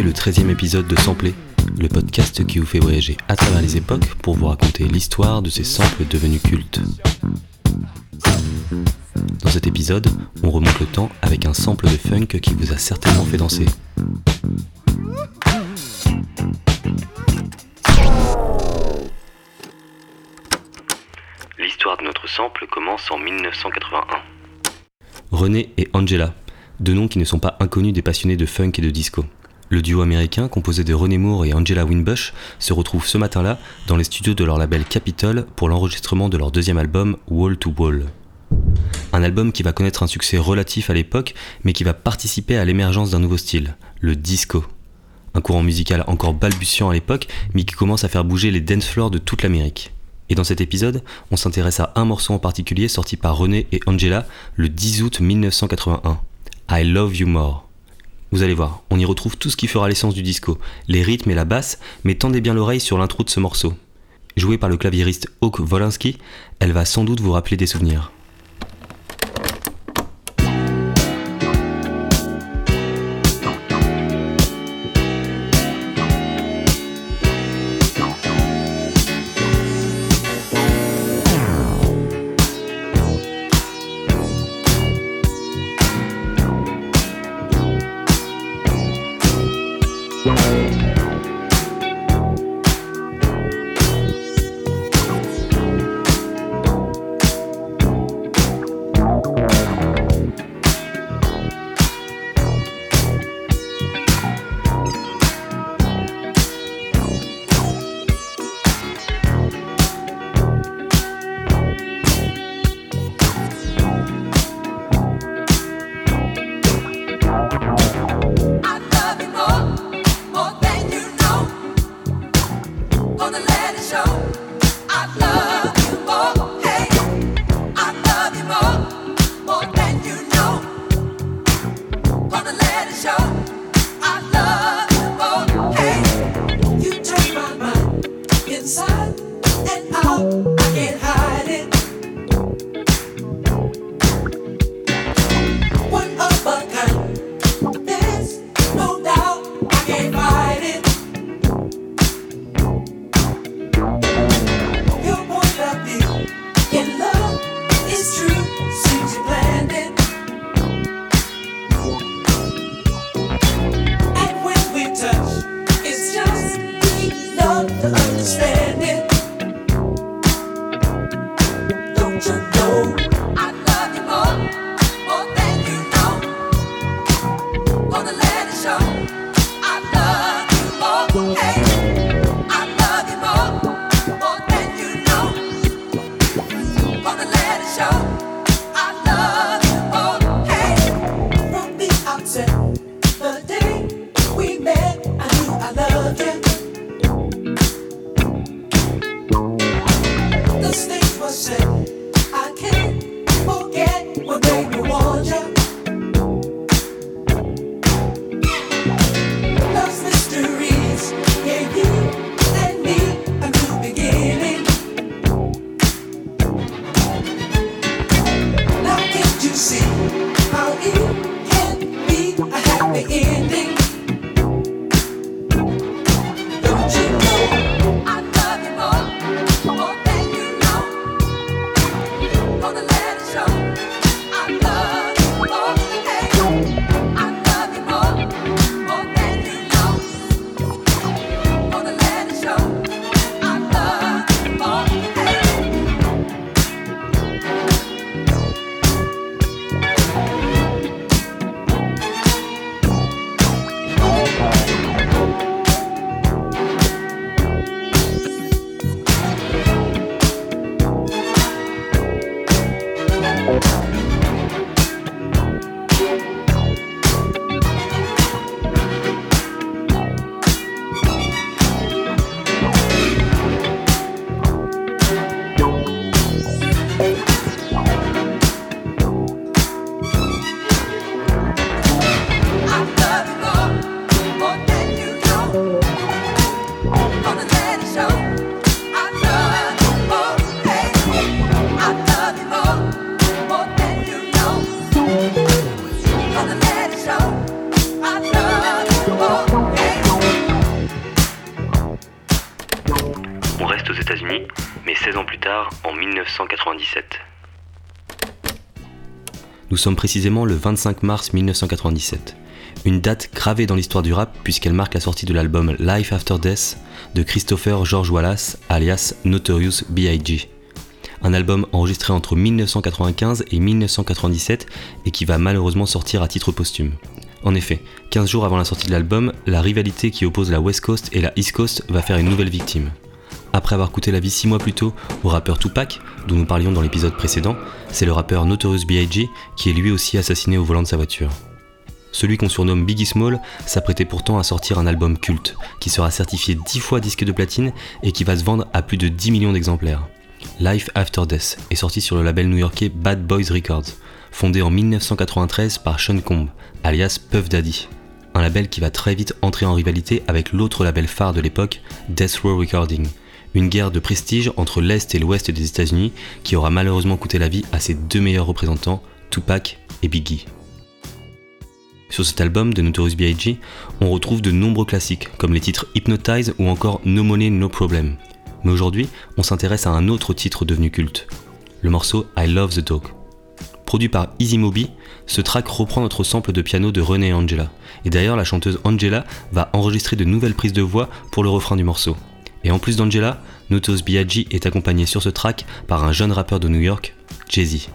le 13e épisode de Sampler, le podcast qui vous fait voyager à travers les époques pour vous raconter l'histoire de ces samples devenus cultes. Dans cet épisode, on remonte le temps avec un sample de funk qui vous a certainement fait danser. L'histoire de notre sample commence en 1981. René et Angela, deux noms qui ne sont pas inconnus des passionnés de funk et de disco. Le duo américain, composé de René Moore et Angela Winbush, se retrouve ce matin-là dans les studios de leur label Capitol pour l'enregistrement de leur deuxième album Wall to Wall. Un album qui va connaître un succès relatif à l'époque, mais qui va participer à l'émergence d'un nouveau style, le disco. Un courant musical encore balbutiant à l'époque, mais qui commence à faire bouger les dance floors de toute l'Amérique. Et dans cet épisode, on s'intéresse à un morceau en particulier sorti par René et Angela le 10 août 1981. I Love You More. Vous allez voir, on y retrouve tout ce qui fera l'essence du disco, les rythmes et la basse, mais tendez bien l'oreille sur l'intro de ce morceau. Jouée par le claviériste Hawk Wolinski, elle va sans doute vous rappeler des souvenirs. see. Nous sommes précisément le 25 mars 1997. Une date gravée dans l'histoire du rap puisqu'elle marque la sortie de l'album Life After Death de Christopher George Wallace alias Notorious B.I.G. Un album enregistré entre 1995 et 1997 et qui va malheureusement sortir à titre posthume. En effet, 15 jours avant la sortie de l'album, la rivalité qui oppose la West Coast et la East Coast va faire une nouvelle victime. Après avoir coûté la vie 6 mois plus tôt au rappeur Tupac, dont nous parlions dans l'épisode précédent, c'est le rappeur Notorious B.I.G. qui est lui aussi assassiné au volant de sa voiture. Celui qu'on surnomme Biggie Small s'apprêtait pourtant à sortir un album culte, qui sera certifié 10 fois disque de platine et qui va se vendre à plus de 10 millions d'exemplaires. Life After Death est sorti sur le label new-yorkais Bad Boys Records, fondé en 1993 par Sean Combe, alias Puff Daddy. Un label qui va très vite entrer en rivalité avec l'autre label phare de l'époque, Death Row Recording. Une guerre de prestige entre l'Est et l'Ouest des États-Unis qui aura malheureusement coûté la vie à ses deux meilleurs représentants, Tupac et Biggie. Sur cet album de Notorious B.I.G., on retrouve de nombreux classiques, comme les titres Hypnotize ou encore No Money No Problem. Mais aujourd'hui, on s'intéresse à un autre titre devenu culte, le morceau I Love the Dog. Produit par Easy Moby, ce track reprend notre sample de piano de René Angela. Et d'ailleurs, la chanteuse Angela va enregistrer de nouvelles prises de voix pour le refrain du morceau. Et en plus d'Angela, Notorious B.I.G. est accompagné sur ce track par un jeune rappeur de New York, Jay-Z.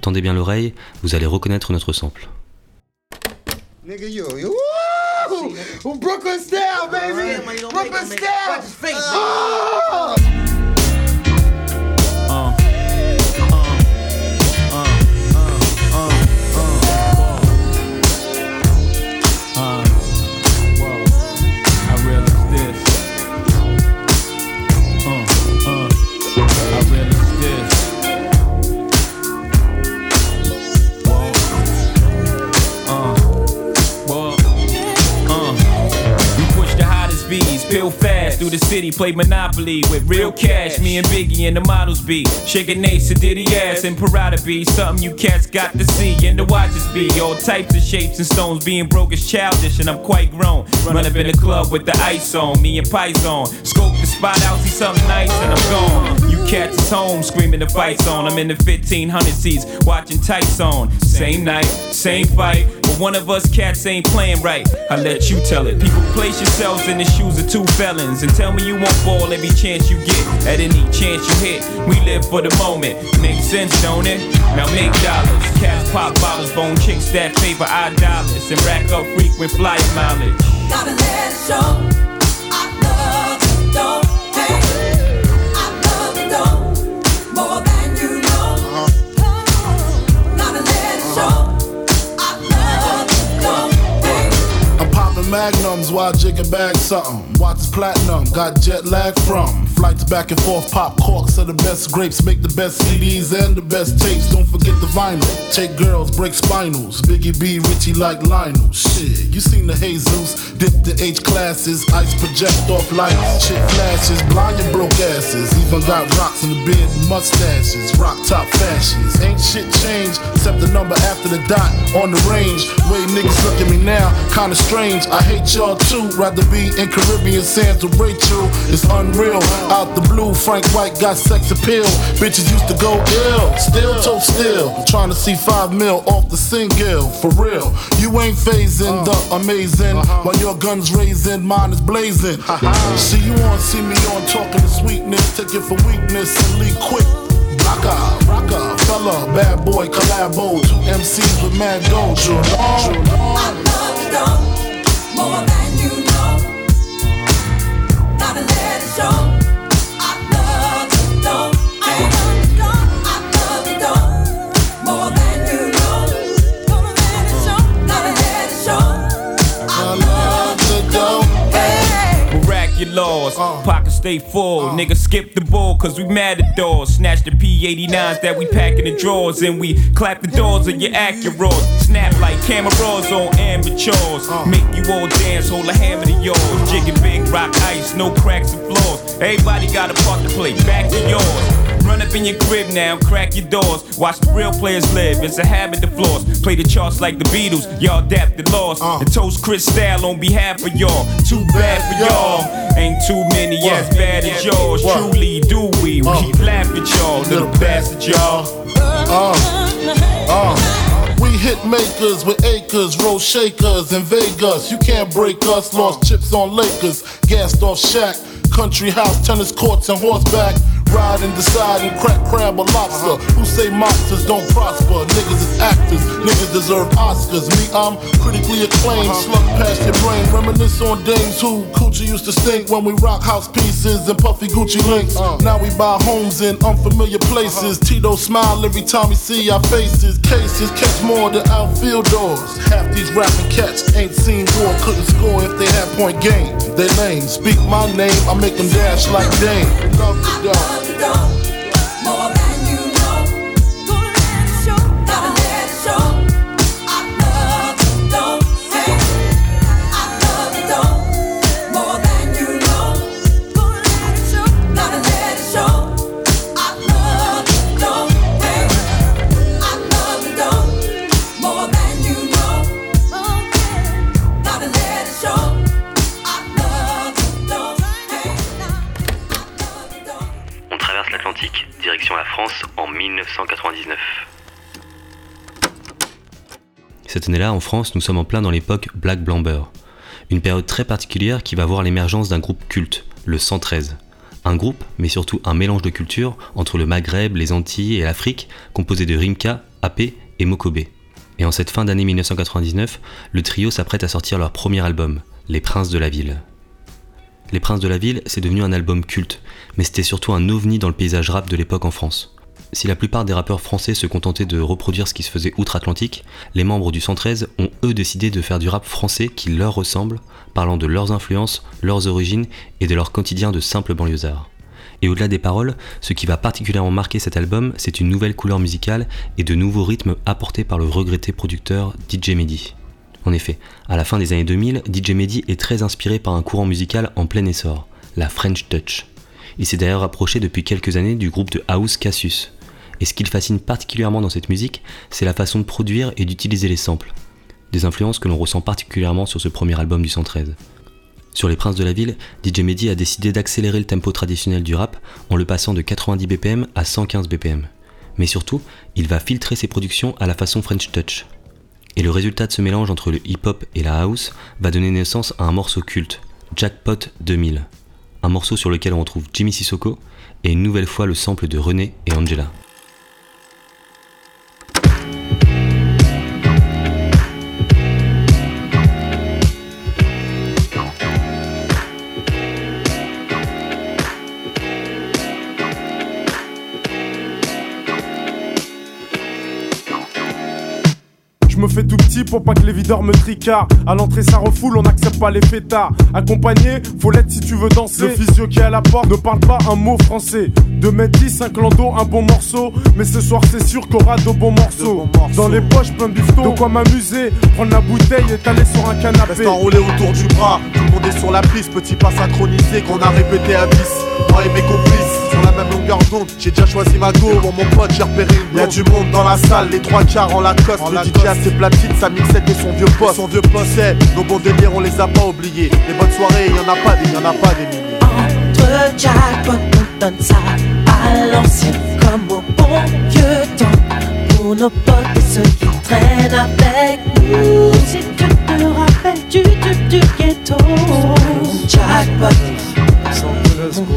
Tendez bien l'oreille, vous allez reconnaître notre sample. Nigga, you, you woo! Brooklyn style, baby! Brooklyn style! Play Monopoly with real cash. Me and Biggie and the models be shaking Ace and Diddy ass and Parada be something you cats got to see and the watches be all types of shapes and stones. Being broke is childish and I'm quite grown. Run up in the club with the ice on, me and Python. Scope the spot out, see something nice and I'm gone. You cats is home screaming the fights on. I'm in the 1500 seats watching tights on. Same night, same fight. One of us cats ain't playing right. I let you tell it. People place yourselves in the shoes of two felons and tell me you won't fall every chance you get. At any chance you hit, we live for the moment. Makes sense, don't it? Now make dollars. Cats pop bottles, bone chicks that favor our dollars and rack up frequent flyer mileage. Gotta let it show. Something. Watch platinum, got jet lag from. Flights back and forth, pop corks are the best grapes, make the best CDs and the best tapes. Don't forget the vinyl. Take girls, break spinals. Biggie B, Richie like Lionel. Shit, you seen the Jesus, dip the H classes, ice project off lights, shit flashes, blind and broke asses. Even got rocks in the beard mustaches, rock top fashions. Ain't shit changed except the number after the dot on the range. Way niggas look at me now, kinda strange. I hate y'all too. Rather be in Caribbean sands with Rachel. It's unreal. Out the blue, Frank White got sex appeal. Bitches used to go ill. Still toe still. Trying to see five mil off the single. For real. You ain't phasing the uh-huh. amazing. Uh-huh. While your gun's raising, mine is blazing. see you on, see me on talking to sweetness. Take it for weakness and leave quick. Rocka, rocka, fella, bad boy, collabo. Two MCs with mad gold. I love you, more than laws. Uh. Pockets stay full. Uh. Nigga, skip the bull, cause we mad at doors. Snatch the P89s that we pack in the drawers. And we clap the doors of your Acura. Snap like cameras on amateurs. Uh. Make you all dance, hold a hammer to yours. Jigging big rock ice, no cracks and flaws. Everybody got a part to play, back to yours. Run up in your crib now, crack your doors. Watch the real players live. It's a habit to floss. Play the charts like the Beatles. Y'all adapted lost. Uh. And toast Chris Style on behalf of y'all. Too bad for y'all. Ain't too many as bad as yours. Truly, do we? We uh. laugh at y'all, little bastard y'all. Uh, uh. We hit makers with acres, roll shakers in Vegas. You can't break us. Lost chips on Lakers, gassed off Shack, Country house, tennis courts, and horseback. Ride and decide and crack crab or lobster. Uh-huh. Who say monsters don't prosper? Niggas is actors, niggas deserve Oscars. Me, I'm critically acclaimed, uh-huh. slug past your brain. Reminisce on dames who coochie used to stink when we rock house pieces and puffy Gucci links. Uh. Now we buy homes in unfamiliar places. Uh-huh. Tito smile every time we see our faces. Cases catch more than outfield doors. Half these rapping cats ain't seen war, couldn't score if they had point game. They lame, speak my name, I make them dash like Dame. Love the dog. Don't la France en 1999. Cette année-là, en France, nous sommes en plein dans l'époque Black Blamber, une période très particulière qui va voir l'émergence d'un groupe culte, le 113. Un groupe, mais surtout un mélange de cultures entre le Maghreb, les Antilles et l'Afrique, composé de Rimka, AP et Mokobe. Et en cette fin d'année 1999, le trio s'apprête à sortir leur premier album, Les Princes de la Ville. Les Princes de la Ville, c'est devenu un album culte, mais c'était surtout un ovni dans le paysage rap de l'époque en France. Si la plupart des rappeurs français se contentaient de reproduire ce qui se faisait outre-Atlantique, les membres du 113 ont eux décidé de faire du rap français qui leur ressemble, parlant de leurs influences, leurs origines et de leur quotidien de simples banlieusards. Et au-delà des paroles, ce qui va particulièrement marquer cet album, c'est une nouvelle couleur musicale et de nouveaux rythmes apportés par le regretté producteur DJ Mehdi. En effet, à la fin des années 2000, DJ Mehdi est très inspiré par un courant musical en plein essor, la French Touch. Il s'est d'ailleurs rapproché depuis quelques années du groupe de house Cassius. Et ce qui le fascine particulièrement dans cette musique, c'est la façon de produire et d'utiliser les samples. Des influences que l'on ressent particulièrement sur ce premier album du 113. Sur Les Princes de la Ville, DJ Mehdi a décidé d'accélérer le tempo traditionnel du rap en le passant de 90 BPM à 115 BPM. Mais surtout, il va filtrer ses productions à la façon French Touch. Et le résultat de ce mélange entre le hip-hop et la house va donner naissance à un morceau culte, Jackpot 2000. Un morceau sur lequel on retrouve Jimmy Sissoko et une nouvelle fois le sample de René et Angela. Pour pas que les videurs me tricardent. À l'entrée, ça refoule, on n'accepte pas les fêtards. Accompagné, faut l'être si tu veux danser. Le physio qui est à la porte ne parle pas un mot français. 2 mètres 10, 5 landau, un bon morceau. Mais ce soir, c'est sûr qu'on aura de bons morceaux. Dans les poches, plein de bifton. De quoi m'amuser, prendre la bouteille et t'aller sur un canapé. Reste enroulé autour du bras. Tout le monde est sur la piste, petit pas synchronisé qu'on a répété à 10. Moi et mes complices même longueur d'onde. J'ai déjà choisi ma go, bon mon pote, j'ai repéré une Y'a du monde dans la salle, les trois quarts en Lacoste. En le DJ a ses platines, sa mixette et son vieux poste. Son vieux poste, c'est nos bons délires, on les a pas oubliés. Les bonnes soirées, y'en a pas des, y'en a pas des milliers. Entre jackpot, on donne ça à l'ancienne comme au bon vieux temps. Pour nos potes et ceux qui traînent avec nous. Si tu te rappelles du du du ghetto, jackpot. J'ouvre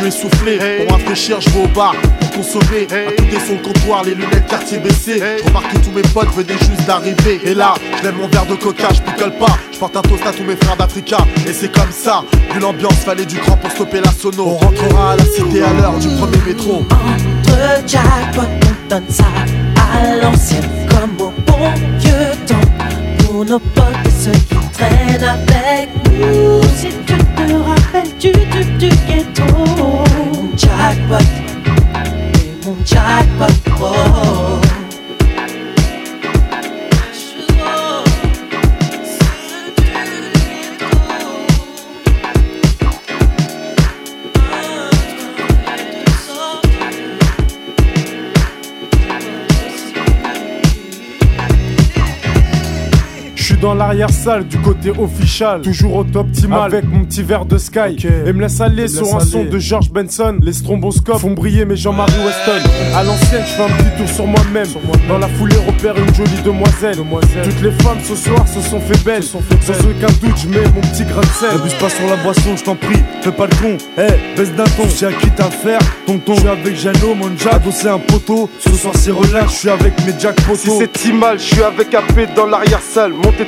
Je suis essoufflé, pour rafraîchir, je vais au bar consommer. À tout des son comptoir, les lunettes quartier baissées. Je remarque que tous mes potes venaient juste d'arriver. Et là, je mon verre de coca, je picole pas. Je porte un toast à tous mes frères d'Africa. Et c'est comme ça, vu l'ambiance, fallait du cran pour stopper la sono. On rentrera à la cité à l'heure du premier métro. Entre jackpot, on donne ça à l'ancienne comme au bon vieux temps. Pour nos potes et ceux qui traînent avec nous. Te rappelles du, du, du ghetto. Jackpot jackpot. Oh. Dans l'arrière-salle du côté official. Toujours au top optimal avec mon petit verre de Sky. Et me laisse aller sur un son de George Benson. Les stromboscopes font briller mes Jean-Marie Weston. À l'ancienne, je fais un petit tour sur moi-même. Dans la foulée, repère une jolie demoiselle. Toutes les femmes ce soir se sont fait belles. Sans aucun doute, je mets mon petit grain de sel. N'abuse pas sur la boisson, je t'en prie. Fais pas le con. Eh, baisse d'un ton. J'ai à qui faire. Tonton, je suis avec Jano, mon Jack. Un poteau. Ce soir, c'est relax. Je suis avec mes Jack poteaux. Si c'est si mal, je suis avec AP dans l'arrière-salle. Montez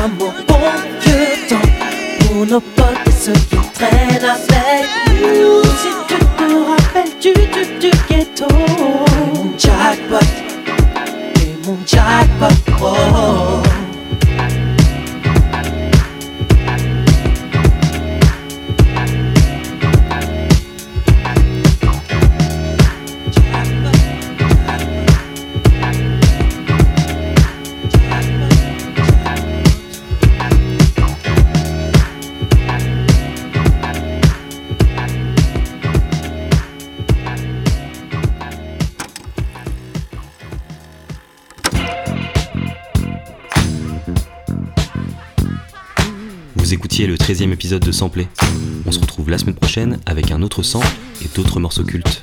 comme bon vieux temps. Pour nos potes et ceux qui traînent avec nous. Si tu te rappelles du, du, du ghetto. Mon jackpot et mon jackpot. Oh. Le 13e épisode de Samplé. On se retrouve la semaine prochaine avec un autre sample et d'autres morceaux cultes.